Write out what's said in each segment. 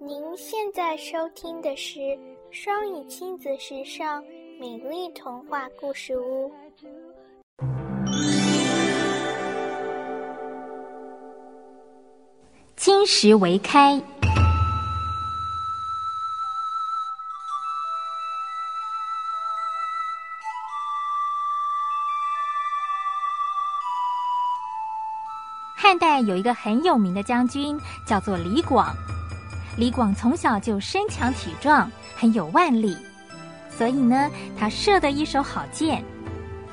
您现在收听的是双语亲子时尚美丽童话故事屋。金石为开。汉代有一个很有名的将军，叫做李广。李广从小就身强体壮，很有腕力，所以呢，他射得一手好箭。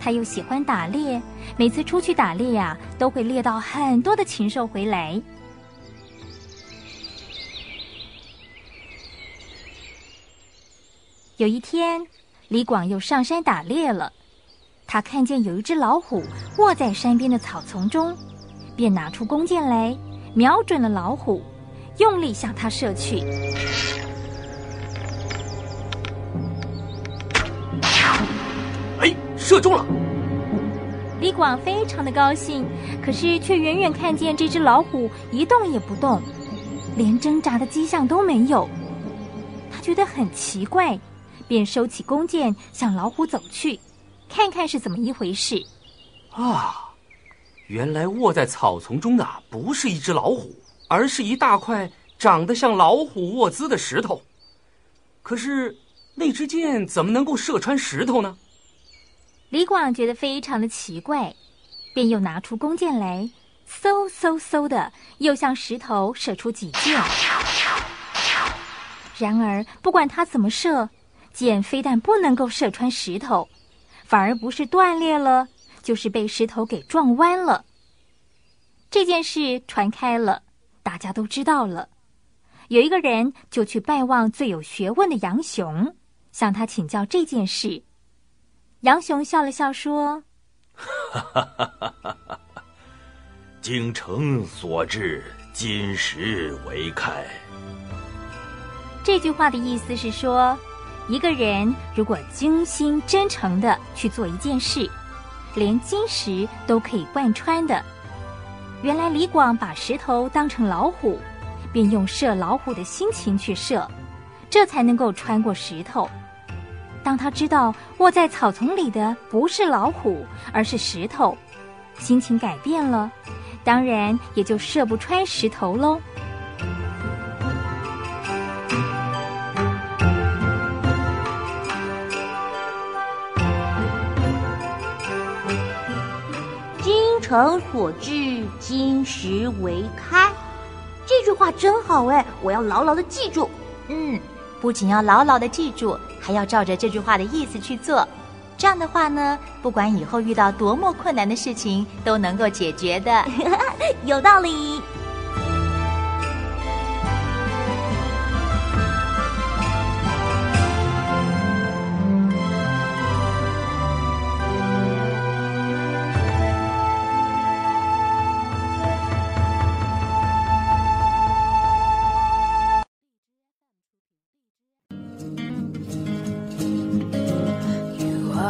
他又喜欢打猎，每次出去打猎呀，都会猎到很多的禽兽回来。有一天，李广又上山打猎了，他看见有一只老虎卧在山边的草丛中。便拿出弓箭来，瞄准了老虎，用力向他射去。哎，射中了！李广非常的高兴，可是却远远看见这只老虎一动也不动，连挣扎的迹象都没有。他觉得很奇怪，便收起弓箭向老虎走去，看看是怎么一回事。啊！原来卧在草丛中的不是一只老虎，而是一大块长得像老虎卧姿的石头。可是，那支箭怎么能够射穿石头呢？李广觉得非常的奇怪，便又拿出弓箭来，嗖嗖嗖的又向石头射出几箭。然而，不管他怎么射，箭非但不能够射穿石头，反而不是断裂了。就是被石头给撞弯了。这件事传开了，大家都知道了。有一个人就去拜望最有学问的杨雄，向他请教这件事。杨雄笑了笑说：“哈哈哈哈哈哈！精诚所至，金石为开。”这句话的意思是说，一个人如果精心真诚的去做一件事。连金石都可以贯穿的，原来李广把石头当成老虎，便用射老虎的心情去射，这才能够穿过石头。当他知道卧在草丛里的不是老虎，而是石头，心情改变了，当然也就射不穿石头喽。诚所至，金石为开。这句话真好哎，我要牢牢的记住。嗯，不仅要牢牢的记住，还要照着这句话的意思去做。这样的话呢，不管以后遇到多么困难的事情，都能够解决的。有道理。